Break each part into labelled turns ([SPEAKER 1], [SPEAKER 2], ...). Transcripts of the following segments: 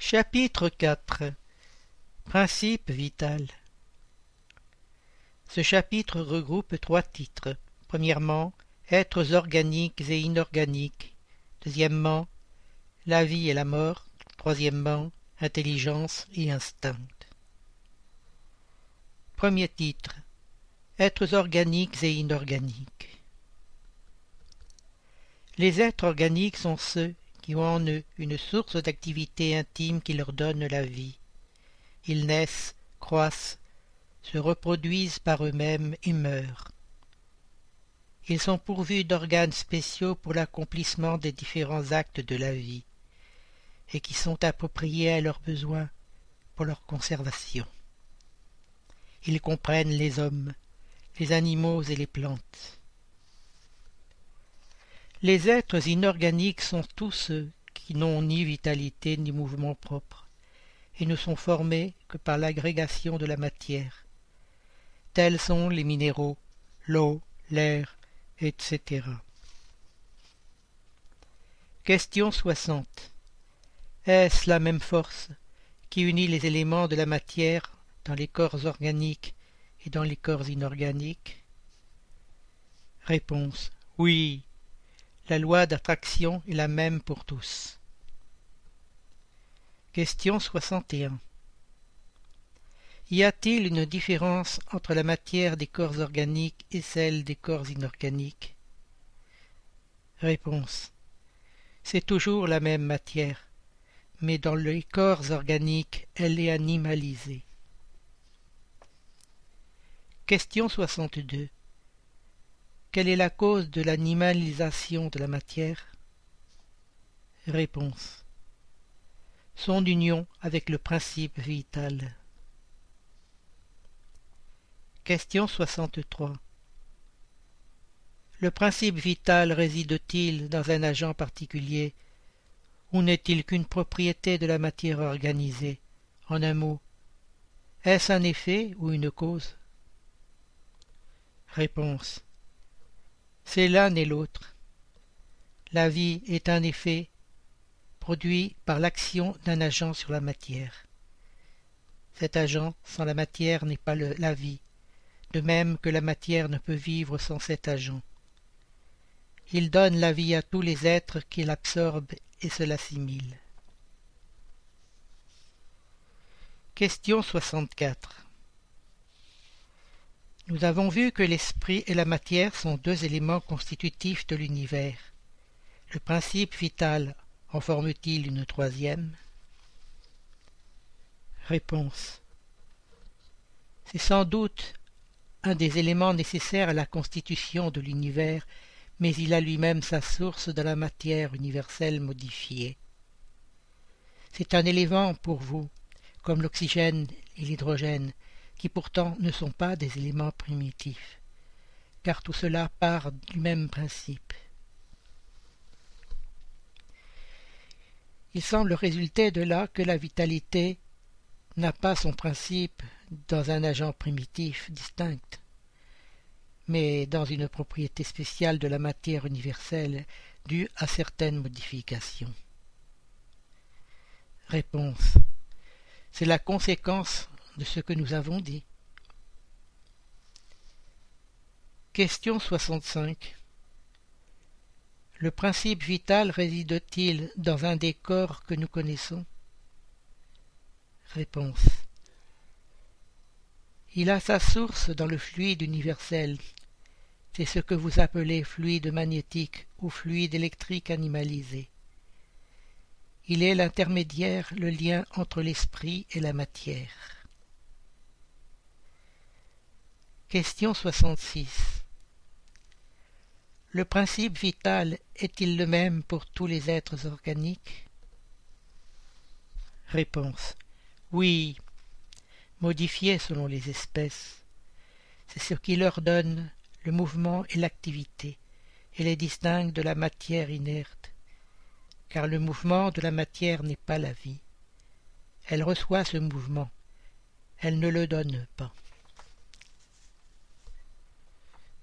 [SPEAKER 1] Chapitre 4 Principe vital Ce chapitre regroupe trois titres. Premièrement, Êtres organiques et inorganiques. Deuxièmement, La vie et la mort. Troisièmement, Intelligence et instinct. Premier titre Êtres organiques et inorganiques. Les êtres organiques sont ceux qui ont en eux une source d'activité intime qui leur donne la vie. Ils naissent, croissent, se reproduisent par eux-mêmes et meurent. Ils sont pourvus d'organes spéciaux pour l'accomplissement des différents actes de la vie, et qui sont appropriés à leurs besoins pour leur conservation. Ils comprennent les hommes, les animaux et les plantes. Les êtres inorganiques sont tous ceux qui n'ont ni vitalité ni mouvement propre, et ne sont formés que par l'agrégation de la matière. Tels sont les minéraux, l'eau, l'air, etc. Question 60. Est-ce la même force qui unit les éléments de la matière dans les corps organiques et dans les corps inorganiques? Réponse. Oui, la loi d'attraction est la même pour tous. Question 61. Y a-t-il une différence entre la matière des corps organiques et celle des corps inorganiques? Réponse. C'est toujours la même matière, mais dans les corps organiques, elle est animalisée. Question 62. Quelle est la cause de l'animalisation de la matière? Réponse. Son union avec le principe vital. Question 63. Le principe vital réside-t-il dans un agent particulier ou n'est-il qu'une propriété de la matière organisée? En un mot, est-ce un effet ou une cause? Réponse. C'est l'un et l'autre. La vie est un effet produit par l'action d'un agent sur la matière. Cet agent sans la matière n'est pas la vie, de même que la matière ne peut vivre sans cet agent. Il donne la vie à tous les êtres qui l'absorbent et se l'assimilent. Question 64 nous avons vu que l'esprit et la matière sont deux éléments constitutifs de l'univers. Le principe vital en forme-t-il une troisième? Réponse. C'est sans doute un des éléments nécessaires à la constitution de l'univers, mais il a lui-même sa source dans la matière universelle modifiée. C'est un élément pour vous, comme l'oxygène et l'hydrogène, qui pourtant ne sont pas des éléments primitifs, car tout cela part du même principe. Il semble résulter de là que la vitalité n'a pas son principe dans un agent primitif distinct, mais dans une propriété spéciale de la matière universelle due à certaines modifications. Réponse. C'est la conséquence de ce que nous avons dit. Question 65 Le principe vital réside-t-il dans un des corps que nous connaissons? Réponse Il a sa source dans le fluide universel. C'est ce que vous appelez fluide magnétique ou fluide électrique animalisé. Il est l'intermédiaire, le lien entre l'esprit et la matière. Question 66. Le principe vital est-il le même pour tous les êtres organiques? Réponse. Oui, modifié selon les espèces. C'est ce qui leur donne le mouvement et l'activité, et les distingue de la matière inerte, car le mouvement de la matière n'est pas la vie. Elle reçoit ce mouvement, elle ne le donne pas.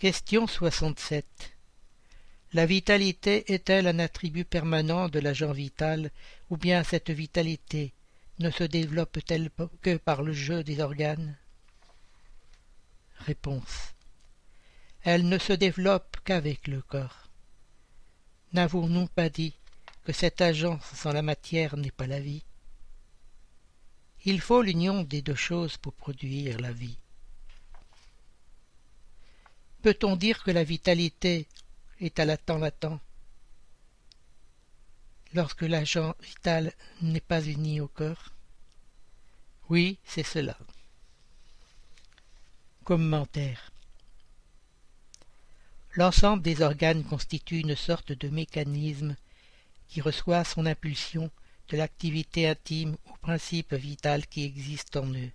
[SPEAKER 1] Question 67. La vitalité est-elle un attribut permanent de l'agent vital, ou bien cette vitalité ne se développe-t-elle que par le jeu des organes? Réponse. Elle ne se développe qu'avec le corps. N'avons-nous pas dit que cette agence sans la matière n'est pas la vie? Il faut l'union des deux choses pour produire la vie. Peut-on dire que la vitalité est à latent latent lorsque l'agent vital n'est pas uni au corps? Oui, c'est cela. Commentaire L'ensemble des organes constitue une sorte de mécanisme qui reçoit son impulsion de l'activité intime ou principe vital qui existe en eux.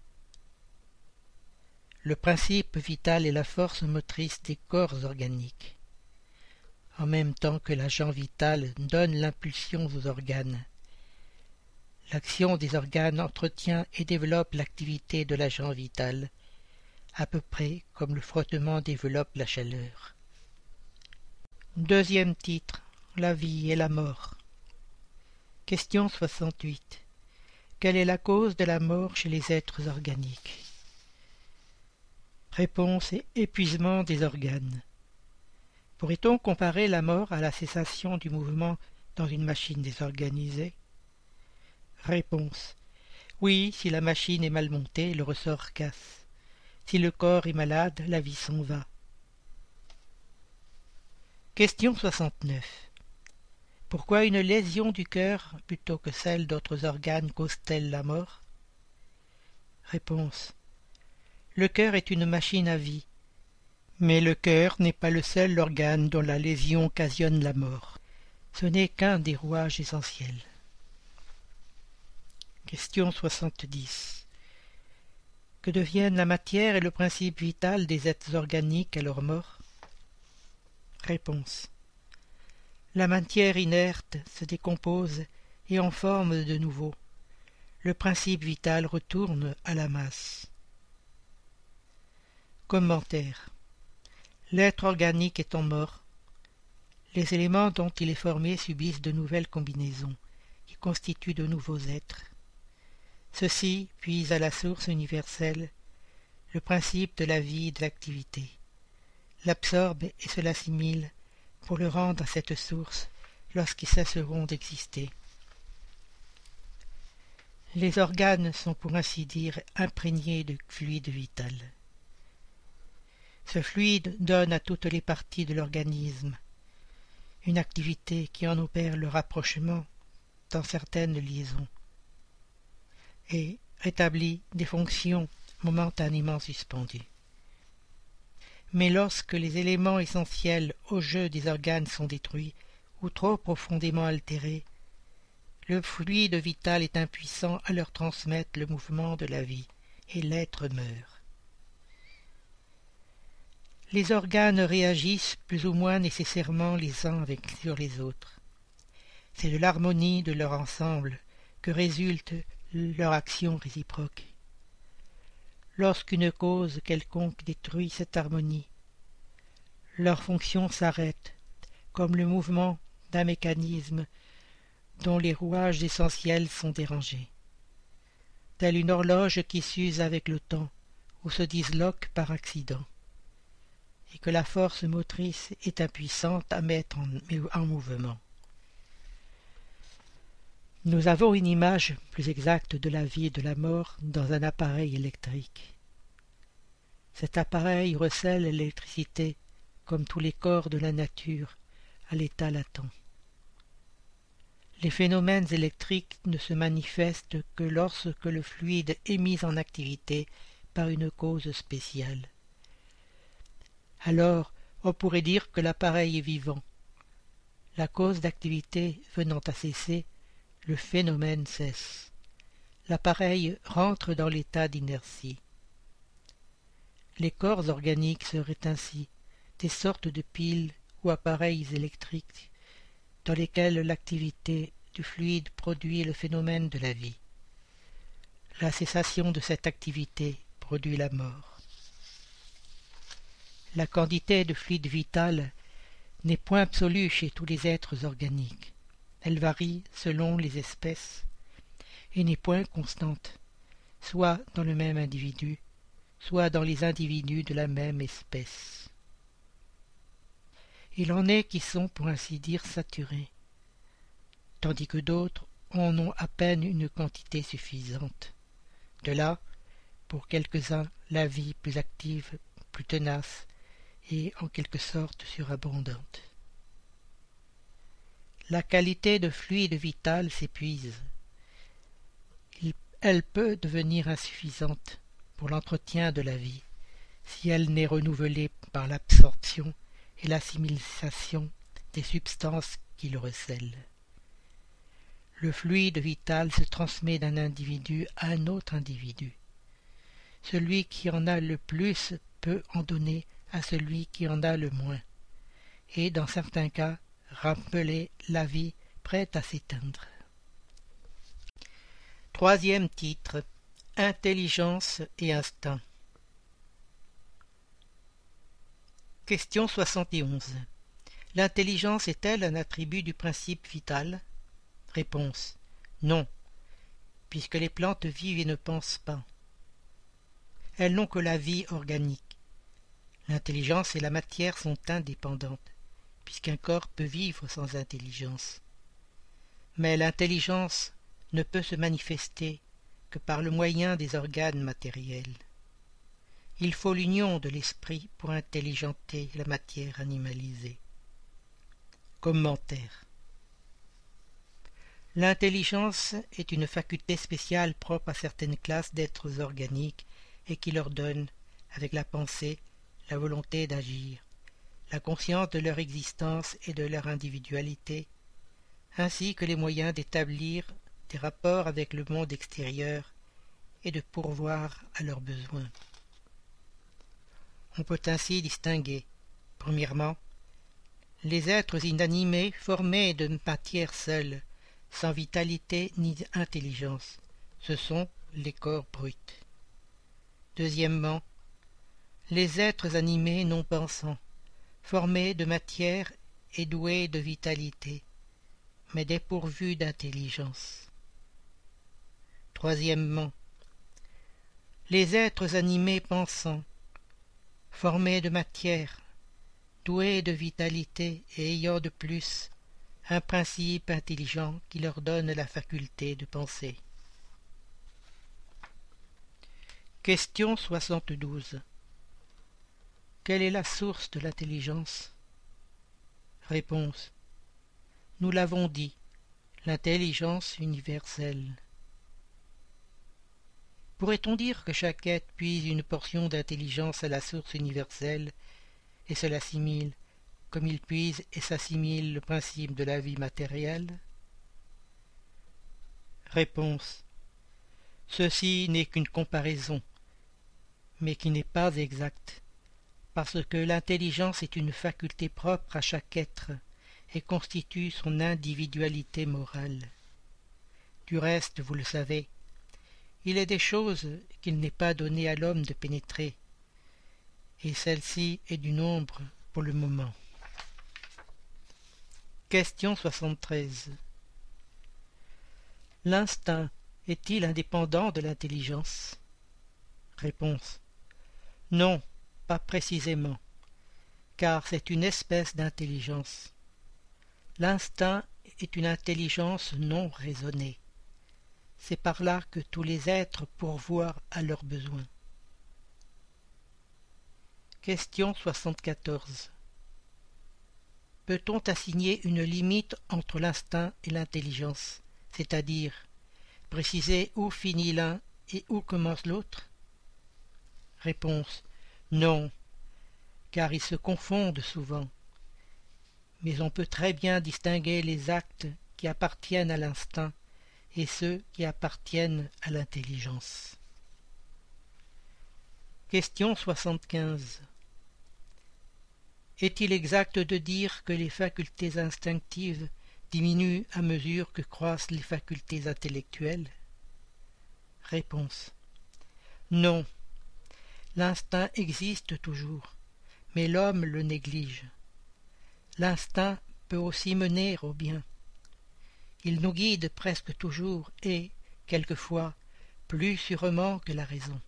[SPEAKER 1] Le principe vital est la force motrice des corps organiques, en même temps que l'agent vital donne l'impulsion aux organes. L'action des organes entretient et développe l'activité de l'agent vital, à peu près comme le frottement développe la chaleur. Deuxième titre La vie et la mort. Question 68. Quelle est la cause de la mort chez les êtres organiques? Réponse et épuisement des organes. Pourrait-on comparer la mort à la cessation du mouvement dans une machine désorganisée? Réponse. Oui, si la machine est mal montée, le ressort casse. Si le corps est malade, la vie s'en va. Question 69. Pourquoi une lésion du cœur plutôt que celle d'autres organes cause-t-elle la mort? Réponse. Le cœur est une machine à vie. Mais le cœur n'est pas le seul organe dont la lésion occasionne la mort. Ce n'est qu'un des rouages essentiels. Question 70. Que deviennent la matière et le principe vital des êtres organiques à leur mort? Réponse. La matière inerte se décompose et en forme de nouveau. Le principe vital retourne à la masse. Commentaire. L'être organique étant mort, les éléments dont il est formé subissent de nouvelles combinaisons, qui constituent de nouveaux êtres. Ceux-ci puisent à la source universelle le principe de la vie et de l'activité, l'absorbent et se l'assimilent pour le rendre à cette source lorsqu'ils cesseront d'exister. Les organes sont pour ainsi dire imprégnés de fluide vital. Ce fluide donne à toutes les parties de l'organisme une activité qui en opère le rapprochement dans certaines liaisons et rétablit des fonctions momentanément suspendues. Mais lorsque les éléments essentiels au jeu des organes sont détruits ou trop profondément altérés, le fluide vital est impuissant à leur transmettre le mouvement de la vie, et l'être meurt les organes réagissent plus ou moins nécessairement les uns sur les autres. C'est de l'harmonie de leur ensemble que résulte leur action réciproque. Lorsqu'une cause quelconque détruit cette harmonie, leur fonction s'arrête, comme le mouvement d'un mécanisme dont les rouages essentiels sont dérangés, telle une horloge qui s'use avec le temps ou se disloque par accident et que la force motrice est impuissante à mettre en, mouvement. Nous avons une image plus exacte de la vie et de la mort dans un appareil électrique. Cet appareil recèle l'électricité, comme tous les corps de la nature, à l'état latent. Les phénomènes électriques ne se manifestent que lorsque le fluide est mis en activité par une cause spéciale alors on pourrait dire que l'appareil est vivant. La cause d'activité venant à cesser, le phénomène cesse. L'appareil rentre dans l'état d'inertie. Les corps organiques seraient ainsi des sortes de piles ou appareils électriques dans lesquels l'activité du fluide produit le phénomène de la vie. La cessation de cette activité produit la mort. La quantité de fluide vital n'est point absolue chez tous les êtres organiques. Elle varie selon les espèces. et n'est point constante, soit dans le même individu, soit dans les individus de la même espèce. Il en est qui sont, pour ainsi dire, saturés, tandis que d'autres en ont à peine une quantité suffisante. De là, pour quelques-uns, la vie plus active, plus tenace, et en quelque sorte surabondante. La qualité de fluide vital s'épuise. Elle peut devenir insuffisante pour l'entretien de la vie si elle n'est renouvelée par l'absorption et l'assimilation des substances qui le recèlent. Le fluide vital se transmet d'un individu à un autre individu. Celui qui en a le plus peut en donner à celui qui en a le moins, et dans certains cas rappeler la vie prête à s'éteindre. Troisième titre Intelligence et instinct. Question 71. L'intelligence est-elle un attribut du principe vital? Réponse. Non, puisque les plantes vivent et ne pensent pas. Elles n'ont que la vie organique. L'intelligence et la matière sont indépendantes, puisqu'un corps peut vivre sans intelligence. Mais l'intelligence ne peut se manifester que par le moyen des organes matériels. Il faut l'union de l'esprit pour intelligenter la matière animalisée. Commentaire L'intelligence est une faculté spéciale propre à certaines classes d'êtres organiques et qui leur donne, avec la pensée, la volonté d'agir, la conscience de leur existence et de leur individualité, ainsi que les moyens d'établir des rapports avec le monde extérieur et de pourvoir à leurs besoins. On peut ainsi distinguer, premièrement, les êtres inanimés formés de matière seule, sans vitalité ni intelligence, ce sont les corps bruts. Deuxièmement, les êtres animés non pensants, formés de matière et doués de vitalité, mais dépourvus d'intelligence. Troisièmement, les êtres animés pensants, formés de matière, doués de vitalité et ayant de plus un principe intelligent qui leur donne la faculté de penser. Question 72. Quelle est la source de l'intelligence? Réponse. Nous l'avons dit, l'intelligence universelle. Pourrait-on dire que chaque être puise une portion d'intelligence à la source universelle et se l'assimile, comme il puise et s'assimile le principe de la vie matérielle? Réponse. Ceci n'est qu'une comparaison, mais qui n'est pas exacte, parce que l'intelligence est une faculté propre à chaque être et constitue son individualité morale. Du reste, vous le savez, il est des choses qu'il n'est pas donné à l'homme de pénétrer, et celle-ci est du nombre pour le moment. Question 73. L'instinct est-il indépendant de l'intelligence? Réponse. Non, précisément, car c'est une espèce d'intelligence. L'instinct est une intelligence non raisonnée. C'est par là que tous les êtres pourvoient à leurs besoins. Question 74. Peut-on assigner une limite entre l'instinct et l'intelligence, c'est-à-dire préciser où finit l'un et où commence l'autre? Réponse. Non, car ils se confondent souvent. Mais on peut très bien distinguer les actes qui appartiennent à l'instinct et ceux qui appartiennent à l'intelligence. Question 75. Est-il exact de dire que les facultés instinctives diminuent à mesure que croissent les facultés intellectuelles? Réponse. Non. L'instinct existe toujours, mais l'homme le néglige. L'instinct peut aussi mener au bien. Il nous guide presque toujours et, quelquefois plus sûrement que la raison.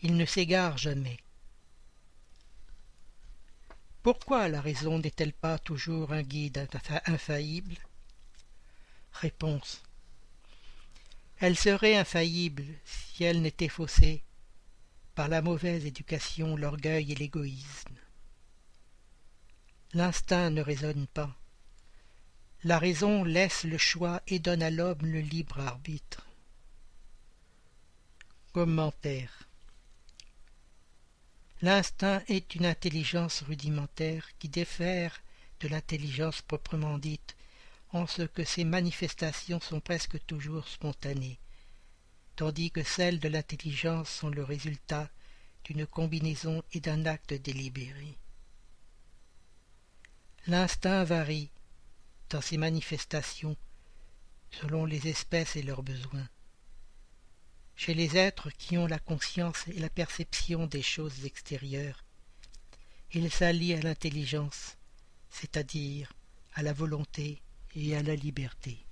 [SPEAKER 1] Il ne s'égare jamais. Pourquoi la raison n'est-elle pas toujours un guide infaillible? Réponse. Elle serait infaillible si elle n'était faussée par la mauvaise éducation, l'orgueil et l'égoïsme. L'instinct ne raisonne pas. La raison laisse le choix et donne à l'homme le libre arbitre. Commentaire L'instinct est une intelligence rudimentaire qui diffère de l'intelligence proprement dite, en ce que ses manifestations sont presque toujours spontanées, tandis que celles de l'intelligence sont le résultat d'une combinaison et d'un acte délibéré. L'instinct varie dans ses manifestations selon les espèces et leurs besoins. Chez les êtres qui ont la conscience et la perception des choses extérieures, il s'allie à l'intelligence, c'est-à-dire à la volonté et à la liberté.